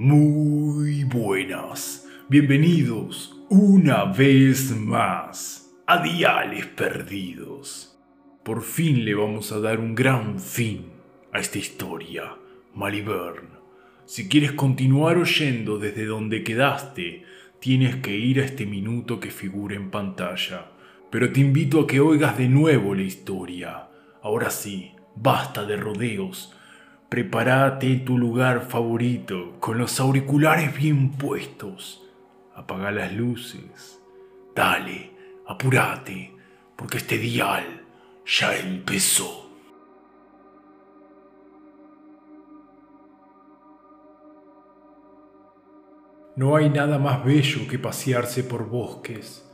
Muy buenas, bienvenidos una vez más a Diales Perdidos. Por fin le vamos a dar un gran fin a esta historia, Malibern. Si quieres continuar oyendo desde donde quedaste, tienes que ir a este minuto que figura en pantalla. Pero te invito a que oigas de nuevo la historia. Ahora sí, basta de rodeos Prepárate tu lugar favorito con los auriculares bien puestos. Apaga las luces. Dale, apúrate, porque este dial ya empezó. No hay nada más bello que pasearse por bosques,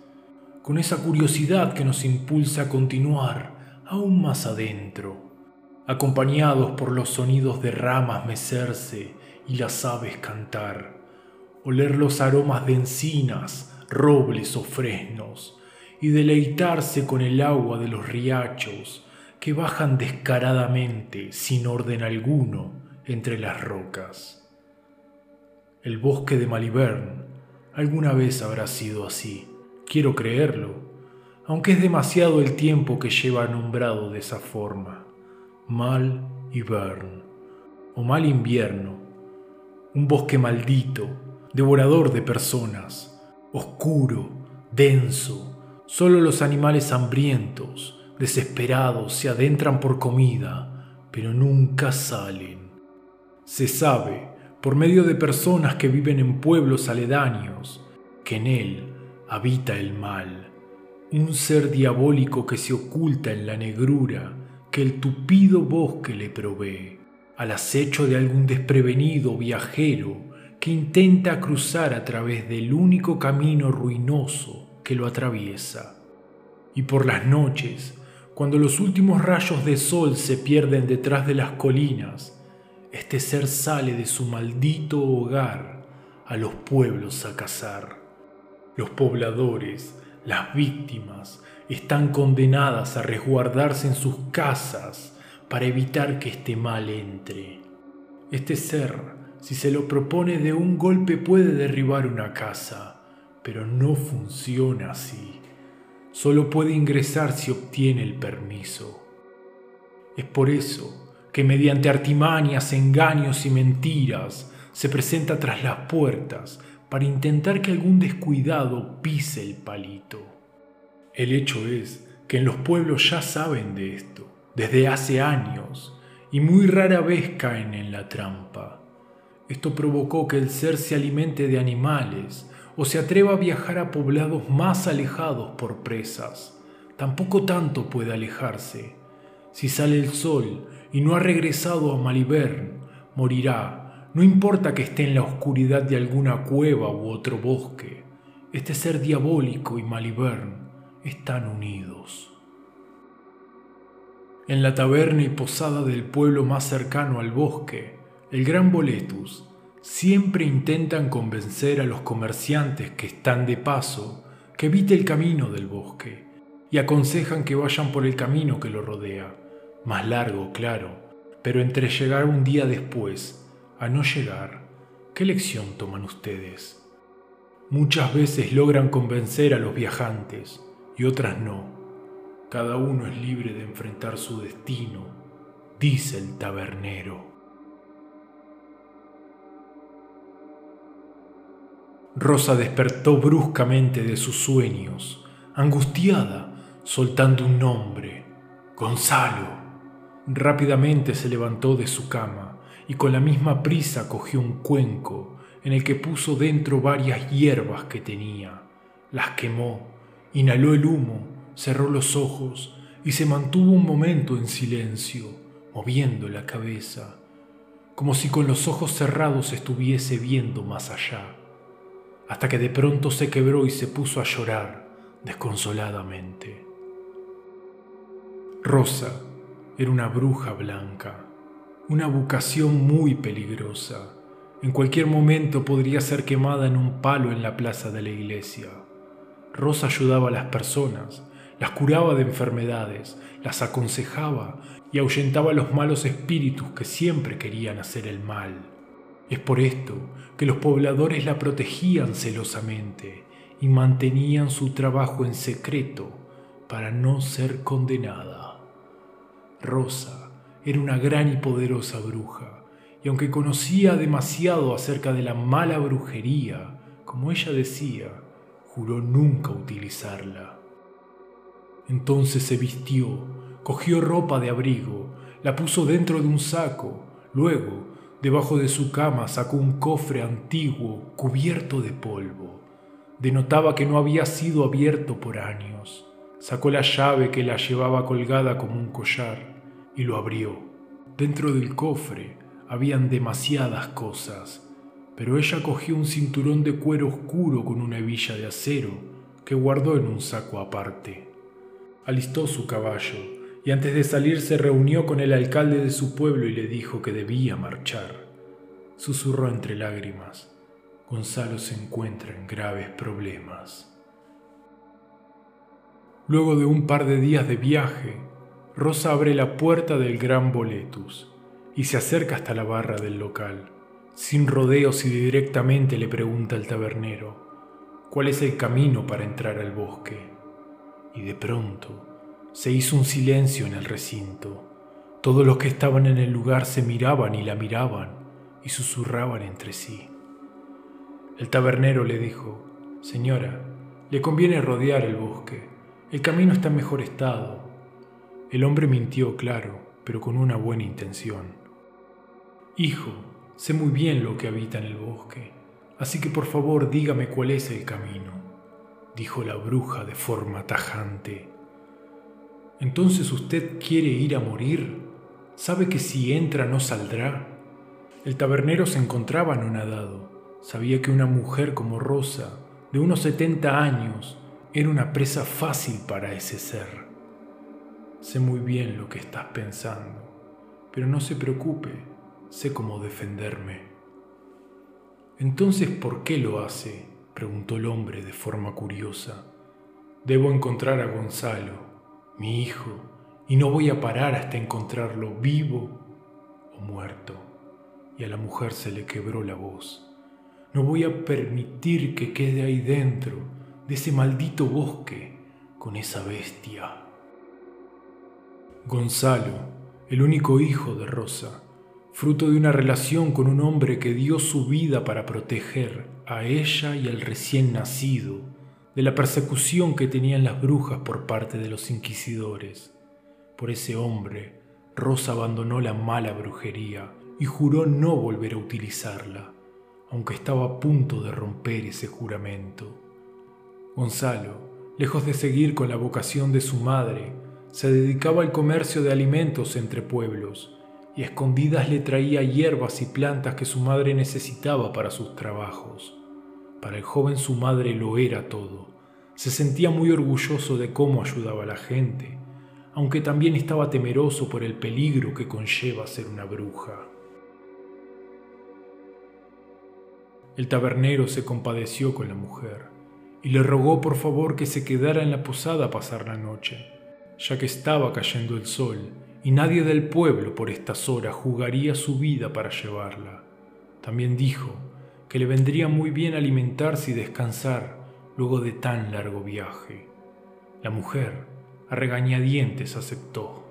con esa curiosidad que nos impulsa a continuar aún más adentro acompañados por los sonidos de ramas mecerse y las aves cantar, oler los aromas de encinas, robles o fresnos, y deleitarse con el agua de los riachos que bajan descaradamente, sin orden alguno, entre las rocas. El bosque de Malibern alguna vez habrá sido así, quiero creerlo, aunque es demasiado el tiempo que lleva nombrado de esa forma mal hibern o mal invierno, un bosque maldito, devorador de personas, oscuro, denso, solo los animales hambrientos, desesperados, se adentran por comida, pero nunca salen. Se sabe, por medio de personas que viven en pueblos aledaños, que en él habita el mal, un ser diabólico que se oculta en la negrura que el tupido bosque le provee, al acecho de algún desprevenido viajero que intenta cruzar a través del único camino ruinoso que lo atraviesa. Y por las noches, cuando los últimos rayos de sol se pierden detrás de las colinas, este ser sale de su maldito hogar a los pueblos a cazar. Los pobladores, las víctimas, están condenadas a resguardarse en sus casas para evitar que este mal entre. Este ser, si se lo propone de un golpe, puede derribar una casa, pero no funciona así. Solo puede ingresar si obtiene el permiso. Es por eso que mediante artimañas, engaños y mentiras se presenta tras las puertas para intentar que algún descuidado pise el palito. El hecho es que en los pueblos ya saben de esto, desde hace años, y muy rara vez caen en la trampa. Esto provocó que el ser se alimente de animales o se atreva a viajar a poblados más alejados por presas. Tampoco tanto puede alejarse. Si sale el sol y no ha regresado a Malibern, morirá, no importa que esté en la oscuridad de alguna cueva u otro bosque. Este ser diabólico y Malibern están unidos. En la taberna y posada del pueblo más cercano al bosque, el gran Boletus, siempre intentan convencer a los comerciantes que están de paso que evite el camino del bosque y aconsejan que vayan por el camino que lo rodea, más largo, claro, pero entre llegar un día después a no llegar, ¿qué lección toman ustedes? Muchas veces logran convencer a los viajantes, y otras no. Cada uno es libre de enfrentar su destino, dice el tabernero. Rosa despertó bruscamente de sus sueños, angustiada, soltando un nombre, Gonzalo. Rápidamente se levantó de su cama y con la misma prisa cogió un cuenco en el que puso dentro varias hierbas que tenía, las quemó Inhaló el humo, cerró los ojos y se mantuvo un momento en silencio, moviendo la cabeza, como si con los ojos cerrados estuviese viendo más allá, hasta que de pronto se quebró y se puso a llorar desconsoladamente. Rosa era una bruja blanca, una vocación muy peligrosa. En cualquier momento podría ser quemada en un palo en la plaza de la iglesia. Rosa ayudaba a las personas, las curaba de enfermedades, las aconsejaba y ahuyentaba los malos espíritus que siempre querían hacer el mal. Es por esto que los pobladores la protegían celosamente y mantenían su trabajo en secreto para no ser condenada. Rosa era una gran y poderosa bruja, y aunque conocía demasiado acerca de la mala brujería, como ella decía, juró nunca utilizarla. Entonces se vistió, cogió ropa de abrigo, la puso dentro de un saco, luego, debajo de su cama, sacó un cofre antiguo cubierto de polvo. Denotaba que no había sido abierto por años. Sacó la llave que la llevaba colgada como un collar y lo abrió. Dentro del cofre habían demasiadas cosas, pero ella cogió un cinturón de cuero oscuro con una hebilla de acero que guardó en un saco aparte. Alistó su caballo y antes de salir se reunió con el alcalde de su pueblo y le dijo que debía marchar. Susurró entre lágrimas. Gonzalo se encuentra en graves problemas. Luego de un par de días de viaje, Rosa abre la puerta del gran Boletus y se acerca hasta la barra del local. Sin rodeos y directamente le pregunta al tabernero, ¿cuál es el camino para entrar al bosque? Y de pronto se hizo un silencio en el recinto. Todos los que estaban en el lugar se miraban y la miraban y susurraban entre sí. El tabernero le dijo, Señora, le conviene rodear el bosque. El camino está en mejor estado. El hombre mintió, claro, pero con una buena intención. Hijo, sé muy bien lo que habita en el bosque, así que por favor dígame cuál es el camino, dijo la bruja de forma tajante. Entonces usted quiere ir a morir. ¿Sabe que si entra no saldrá? El tabernero se encontraba anonadado. Sabía que una mujer como Rosa, de unos 70 años, era una presa fácil para ese ser. Sé muy bien lo que estás pensando, pero no se preocupe sé cómo defenderme. Entonces, ¿por qué lo hace? preguntó el hombre de forma curiosa. Debo encontrar a Gonzalo, mi hijo, y no voy a parar hasta encontrarlo vivo o muerto. Y a la mujer se le quebró la voz. No voy a permitir que quede ahí dentro de ese maldito bosque con esa bestia. Gonzalo, el único hijo de Rosa, fruto de una relación con un hombre que dio su vida para proteger a ella y al recién nacido de la persecución que tenían las brujas por parte de los inquisidores. Por ese hombre, Rosa abandonó la mala brujería y juró no volver a utilizarla, aunque estaba a punto de romper ese juramento. Gonzalo, lejos de seguir con la vocación de su madre, se dedicaba al comercio de alimentos entre pueblos y escondidas le traía hierbas y plantas que su madre necesitaba para sus trabajos. Para el joven su madre lo era todo. Se sentía muy orgulloso de cómo ayudaba a la gente, aunque también estaba temeroso por el peligro que conlleva ser una bruja. El tabernero se compadeció con la mujer y le rogó por favor que se quedara en la posada a pasar la noche, ya que estaba cayendo el sol y nadie del pueblo por estas horas jugaría su vida para llevarla. También dijo que le vendría muy bien alimentarse y descansar luego de tan largo viaje. La mujer, a regañadientes, aceptó.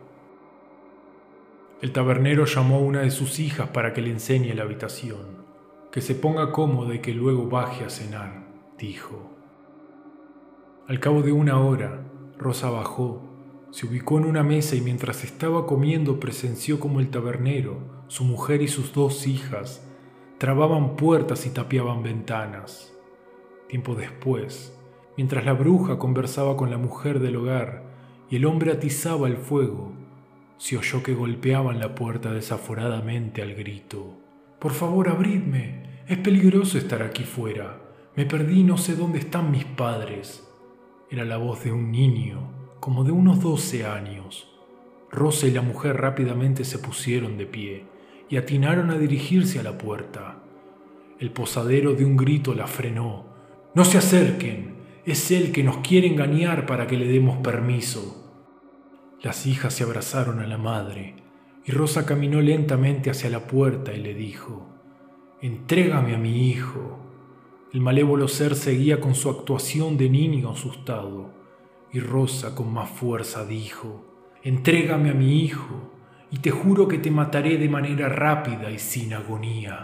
El tabernero llamó a una de sus hijas para que le enseñe la habitación, que se ponga cómoda y que luego baje a cenar, dijo. Al cabo de una hora, Rosa bajó se ubicó en una mesa y mientras estaba comiendo presenció como el tabernero, su mujer y sus dos hijas trababan puertas y tapiaban ventanas. Tiempo después, mientras la bruja conversaba con la mujer del hogar y el hombre atizaba el fuego, se oyó que golpeaban la puerta desaforadamente al grito. Por favor, abridme. Es peligroso estar aquí fuera. Me perdí y no sé dónde están mis padres. Era la voz de un niño como de unos doce años. Rosa y la mujer rápidamente se pusieron de pie y atinaron a dirigirse a la puerta. El posadero de un grito la frenó. No se acerquen, es él que nos quiere engañar para que le demos permiso. Las hijas se abrazaron a la madre y Rosa caminó lentamente hacia la puerta y le dijo, Entrégame a mi hijo. El malévolo ser seguía con su actuación de niño asustado, y Rosa con más fuerza dijo, Entrégame a mi hijo, y te juro que te mataré de manera rápida y sin agonía.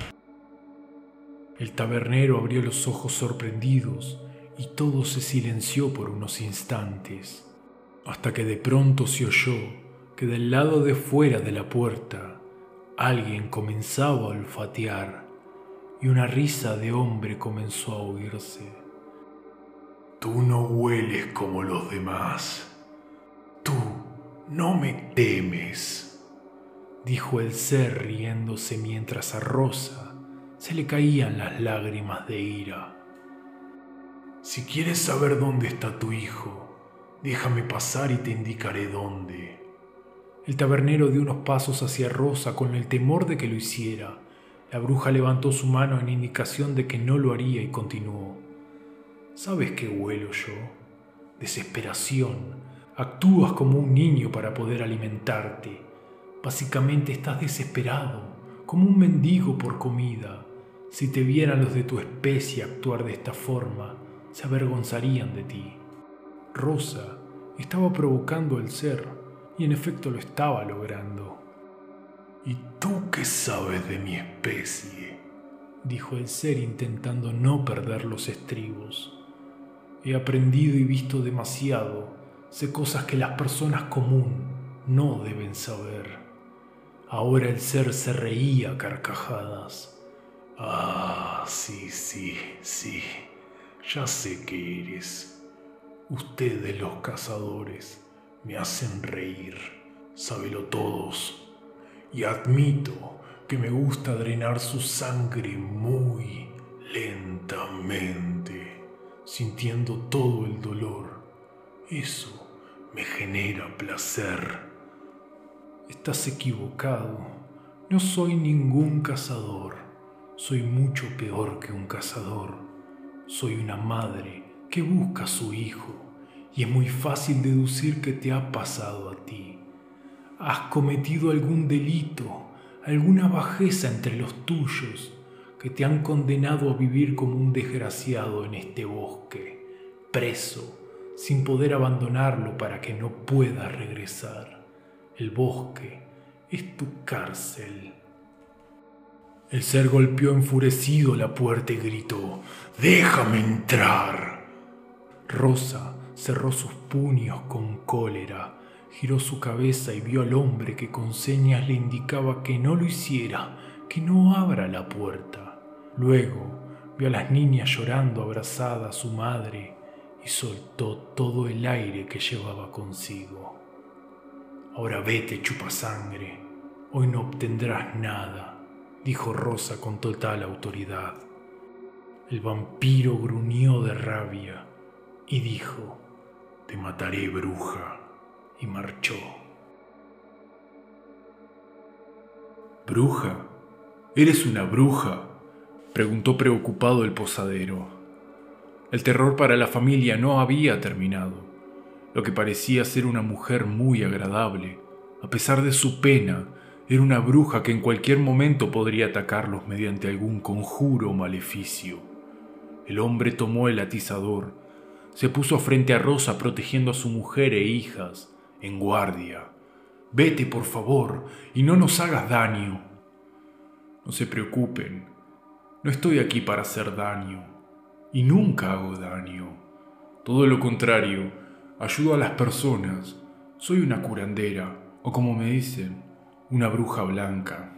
El tabernero abrió los ojos sorprendidos y todo se silenció por unos instantes, hasta que de pronto se oyó que del lado de fuera de la puerta alguien comenzaba a olfatear y una risa de hombre comenzó a oírse. Tú no hueles como los demás. Tú no me temes, dijo el ser riéndose mientras a Rosa se le caían las lágrimas de ira. Si quieres saber dónde está tu hijo, déjame pasar y te indicaré dónde. El tabernero dio unos pasos hacia Rosa con el temor de que lo hiciera. La bruja levantó su mano en indicación de que no lo haría y continuó. ¿Sabes qué huelo yo? Desesperación. Actúas como un niño para poder alimentarte. Básicamente estás desesperado, como un mendigo por comida. Si te vieran los de tu especie actuar de esta forma, se avergonzarían de ti. Rosa estaba provocando al ser, y en efecto lo estaba logrando. ¿Y tú qué sabes de mi especie? dijo el ser intentando no perder los estribos. He aprendido y visto demasiado, sé cosas que las personas común no deben saber. Ahora el ser se reía a carcajadas. Ah, sí, sí, sí. Ya sé que eres. Ustedes los cazadores me hacen reír. Sábelo todos. Y admito que me gusta drenar su sangre muy lentamente, sintiendo todo el dolor. Eso me genera placer. Estás equivocado. No soy ningún cazador. Soy mucho peor que un cazador. Soy una madre que busca a su hijo y es muy fácil deducir que te ha pasado a ti. Has cometido algún delito, alguna bajeza entre los tuyos que te han condenado a vivir como un desgraciado en este bosque, preso, sin poder abandonarlo para que no puedas regresar. El bosque es tu cárcel. El ser golpeó enfurecido la puerta y gritó, Déjame entrar. Rosa cerró sus puños con cólera, giró su cabeza y vio al hombre que con señas le indicaba que no lo hiciera, que no abra la puerta. Luego vio a las niñas llorando abrazada a su madre y soltó todo el aire que llevaba consigo. Ahora vete, chupasangre, hoy no obtendrás nada dijo Rosa con total autoridad. El vampiro gruñó de rabia y dijo, Te mataré, bruja, y marchó. ¿Bruja? ¿Eres una bruja? Preguntó preocupado el posadero. El terror para la familia no había terminado. Lo que parecía ser una mujer muy agradable, a pesar de su pena, era una bruja que en cualquier momento podría atacarlos mediante algún conjuro o maleficio. El hombre tomó el atizador, se puso frente a Rosa protegiendo a su mujer e hijas, en guardia. Vete, por favor, y no nos hagas daño. No se preocupen, no estoy aquí para hacer daño, y nunca hago daño. Todo lo contrario, ayudo a las personas. Soy una curandera, o como me dicen, una bruja blanca.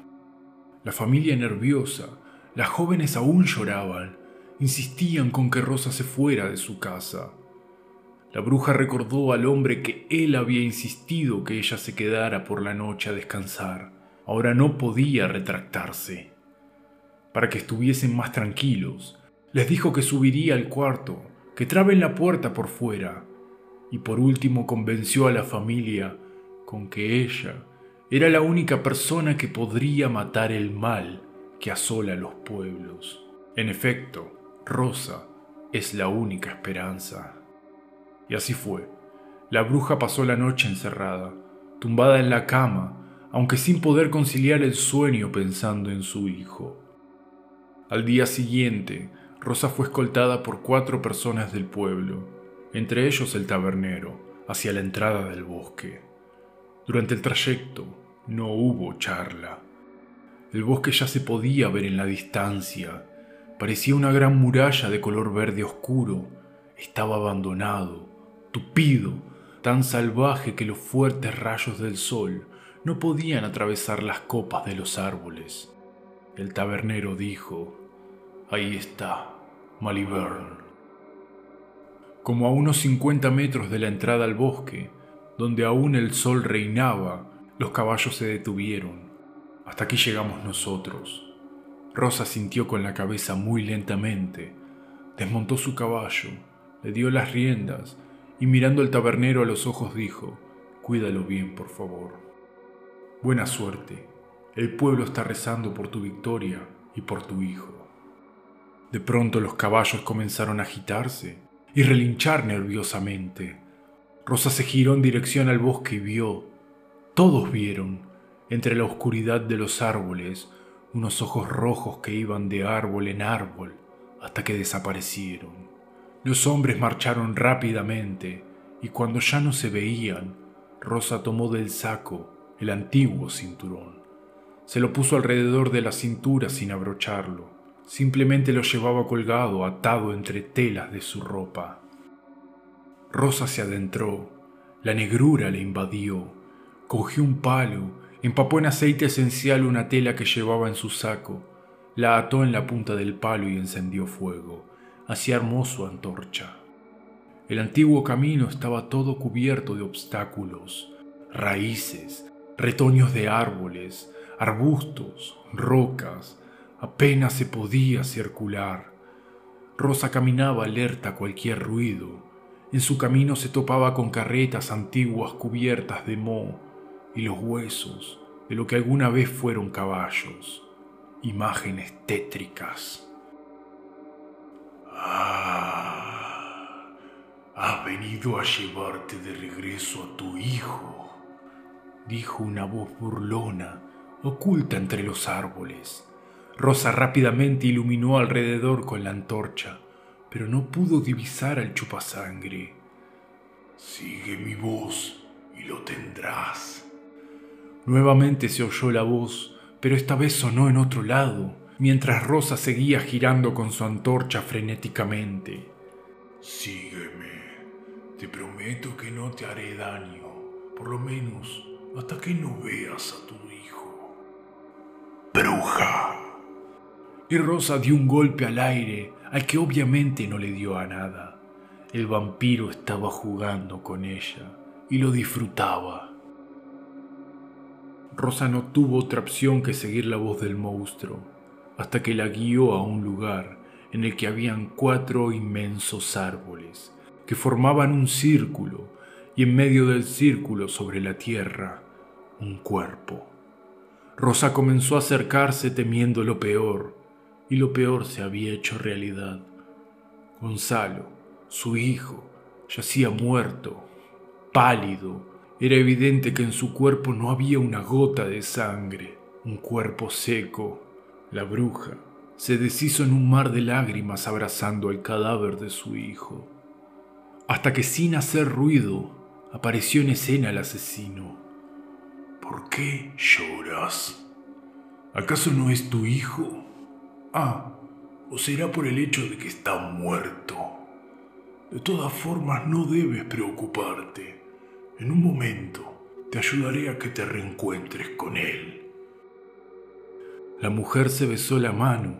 La familia nerviosa, las jóvenes aún lloraban, insistían con que Rosa se fuera de su casa. La bruja recordó al hombre que él había insistido que ella se quedara por la noche a descansar. Ahora no podía retractarse. Para que estuviesen más tranquilos, les dijo que subiría al cuarto, que traben la puerta por fuera, y por último convenció a la familia con que ella era la única persona que podría matar el mal que asola los pueblos. En efecto, Rosa es la única esperanza. Y así fue. La bruja pasó la noche encerrada, tumbada en la cama, aunque sin poder conciliar el sueño pensando en su hijo. Al día siguiente, Rosa fue escoltada por cuatro personas del pueblo, entre ellos el tabernero, hacia la entrada del bosque. Durante el trayecto no hubo charla. El bosque ya se podía ver en la distancia. Parecía una gran muralla de color verde oscuro. Estaba abandonado, tupido, tan salvaje que los fuertes rayos del sol no podían atravesar las copas de los árboles. El tabernero dijo, Ahí está, Malibern. Como a unos 50 metros de la entrada al bosque, donde aún el sol reinaba, los caballos se detuvieron. Hasta aquí llegamos nosotros. Rosa sintió con la cabeza muy lentamente, desmontó su caballo, le dio las riendas y mirando al tabernero a los ojos dijo, Cuídalo bien, por favor. Buena suerte. El pueblo está rezando por tu victoria y por tu hijo. De pronto los caballos comenzaron a agitarse y relinchar nerviosamente. Rosa se giró en dirección al bosque y vio, todos vieron, entre la oscuridad de los árboles, unos ojos rojos que iban de árbol en árbol hasta que desaparecieron. Los hombres marcharon rápidamente y cuando ya no se veían, Rosa tomó del saco el antiguo cinturón. Se lo puso alrededor de la cintura sin abrocharlo Simplemente lo llevaba colgado, atado entre telas de su ropa. Rosa se adentró, la negrura le invadió, cogió un palo, empapó en aceite esencial una tela que llevaba en su saco, la ató en la punta del palo y encendió fuego. Así armó su antorcha. El antiguo camino estaba todo cubierto de obstáculos, raíces, retoños de árboles, arbustos, rocas, Apenas se podía circular. Rosa caminaba alerta a cualquier ruido. En su camino se topaba con carretas antiguas cubiertas de moho y los huesos de lo que alguna vez fueron caballos. Imágenes tétricas. Ah, has venido a llevarte de regreso a tu hijo, dijo una voz burlona, oculta entre los árboles. Rosa rápidamente iluminó alrededor con la antorcha, pero no pudo divisar al chupasangre. Sigue mi voz y lo tendrás. Nuevamente se oyó la voz, pero esta vez sonó en otro lado, mientras Rosa seguía girando con su antorcha frenéticamente. Sígueme. Te prometo que no te haré daño, por lo menos hasta que no veas a tu hijo. Bruja y Rosa dio un golpe al aire al que obviamente no le dio a nada. El vampiro estaba jugando con ella y lo disfrutaba. Rosa no tuvo otra opción que seguir la voz del monstruo, hasta que la guió a un lugar en el que habían cuatro inmensos árboles que formaban un círculo y en medio del círculo sobre la tierra un cuerpo. Rosa comenzó a acercarse temiendo lo peor, y lo peor se había hecho realidad. Gonzalo, su hijo, yacía muerto, pálido. Era evidente que en su cuerpo no había una gota de sangre, un cuerpo seco. La bruja se deshizo en un mar de lágrimas abrazando el cadáver de su hijo, hasta que sin hacer ruido apareció en escena el asesino. ¿Por qué lloras? ¿Acaso no es tu hijo? Ah, o será por el hecho de que está muerto. De todas formas, no debes preocuparte. En un momento te ayudaré a que te reencuentres con él. La mujer se besó la mano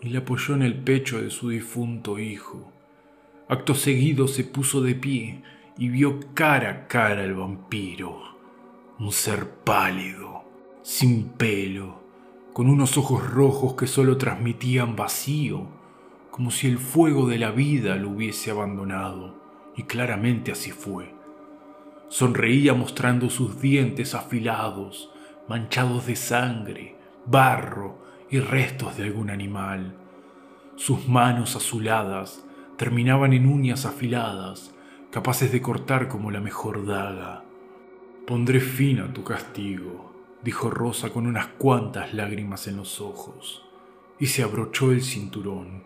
y le apoyó en el pecho de su difunto hijo. Acto seguido se puso de pie y vio cara a cara al vampiro, un ser pálido, sin pelo, con unos ojos rojos que solo transmitían vacío, como si el fuego de la vida lo hubiese abandonado, y claramente así fue. Sonreía mostrando sus dientes afilados, manchados de sangre, barro y restos de algún animal. Sus manos azuladas terminaban en uñas afiladas, capaces de cortar como la mejor daga. Pondré fin a tu castigo, dijo Rosa con unas cuantas lágrimas en los ojos. y se abrochó el cinturón.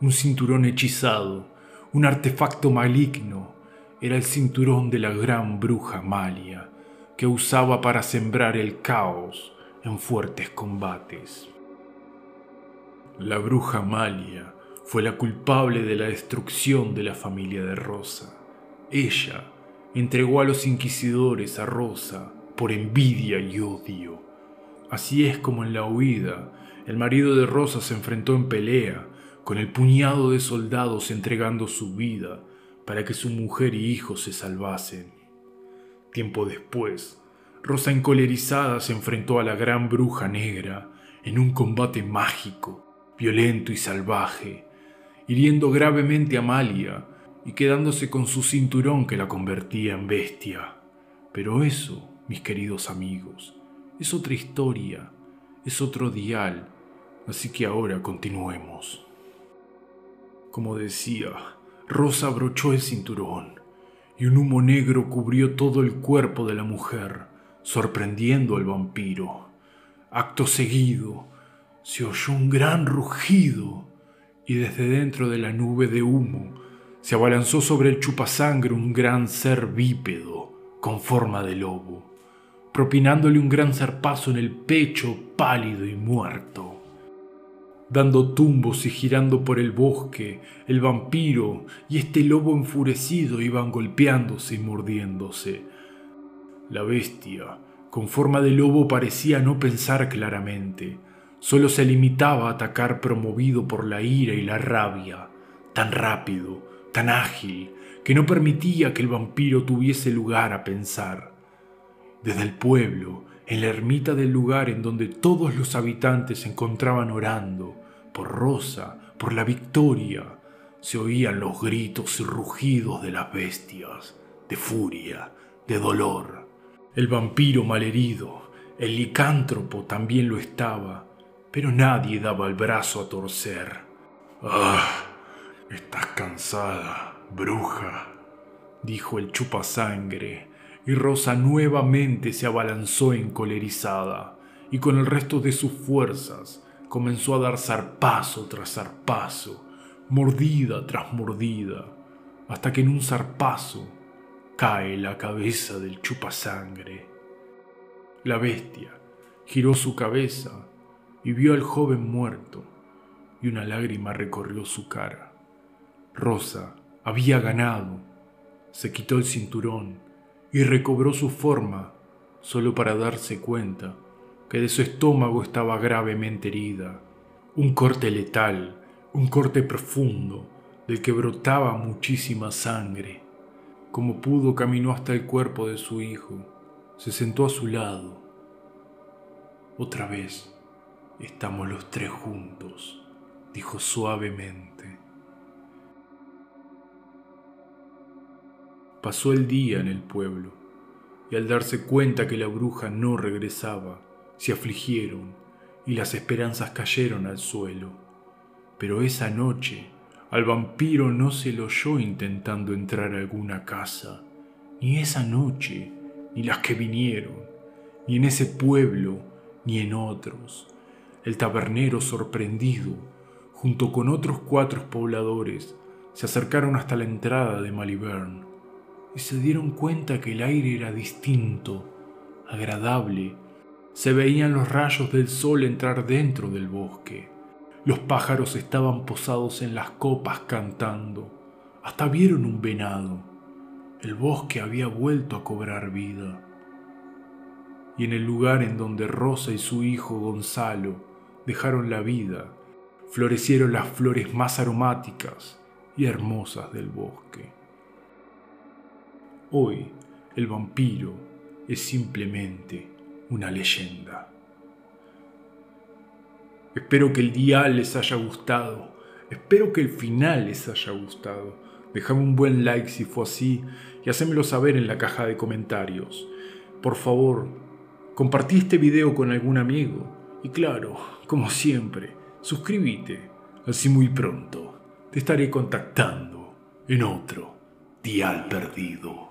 Un cinturón hechizado, un artefacto maligno, era el cinturón de la gran bruja Malia, que usaba para sembrar el caos en fuertes combates. La bruja Malia fue la culpable de la destrucción de la familia de Rosa. Ella entregó a los inquisidores a Rosa por envidia y odio. Así es como en la huida, el marido de Rosa se enfrentó en pelea con el puñado de soldados entregando su vida para que su mujer y hijos se salvasen. Tiempo después, Rosa encolerizada se enfrentó a la gran bruja negra en un combate mágico, violento y salvaje, hiriendo gravemente a Malia y quedándose con su cinturón que la convertía en bestia. Pero eso, mis queridos amigos, es otra historia, es otro dial, así que ahora continuemos. Como decía, Rosa abrochó el cinturón y un humo negro cubrió todo el cuerpo de la mujer, sorprendiendo al vampiro. Acto seguido, se oyó un gran rugido y desde dentro de la nube de humo se abalanzó sobre el chupasangre un gran ser bípedo con forma de lobo, propinándole un gran zarpazo en el pecho pálido y muerto. Dando tumbos y girando por el bosque, el vampiro y este lobo enfurecido iban golpeándose y mordiéndose. La bestia, con forma de lobo, parecía no pensar claramente, solo se limitaba a atacar promovido por la ira y la rabia, tan rápido, tan ágil, que no permitía que el vampiro tuviese lugar a pensar. Desde el pueblo, en la ermita del lugar en donde todos los habitantes se encontraban orando, por Rosa, por la victoria, se oían los gritos y rugidos de las bestias, de furia, de dolor. El vampiro malherido, el licántropo también lo estaba, pero nadie daba el brazo a torcer. ¡Ah! Estás cansada, bruja, dijo el chupasangre, y Rosa nuevamente se abalanzó encolerizada, y con el resto de sus fuerzas comenzó a dar zarpazo tras zarpazo, mordida tras mordida, hasta que en un zarpazo cae la cabeza del chupasangre. La bestia giró su cabeza y vio al joven muerto, y una lágrima recorrió su cara. Rosa había ganado, se quitó el cinturón y recobró su forma solo para darse cuenta que de su estómago estaba gravemente herida. Un corte letal, un corte profundo, del que brotaba muchísima sangre. Como pudo caminó hasta el cuerpo de su hijo, se sentó a su lado. Otra vez Estamos los tres juntos, dijo suavemente. Pasó el día en el pueblo, y al darse cuenta que la bruja no regresaba, se afligieron y las esperanzas cayeron al suelo. Pero esa noche al vampiro no se lo oyó intentando entrar a alguna casa, ni esa noche, ni las que vinieron, ni en ese pueblo, ni en otros el tabernero, sorprendido, junto con otros cuatro pobladores, se acercaron hasta la entrada de Malibern y se dieron cuenta que el aire era distinto, agradable. Se veían los rayos del sol entrar dentro del bosque. Los pájaros estaban posados en las copas cantando. Hasta vieron un venado. El bosque había vuelto a cobrar vida. Y en el lugar en donde Rosa y su hijo Gonzalo dejaron la vida, florecieron las flores más aromáticas y hermosas del bosque. Hoy el vampiro es simplemente una leyenda. Espero que el día les haya gustado, espero que el final les haya gustado. Déjame un buen like si fue así y hacémelo saber en la caja de comentarios. Por favor, compartí este video con algún amigo y claro, como siempre, suscríbete, así muy pronto te estaré contactando en otro Dial Perdido.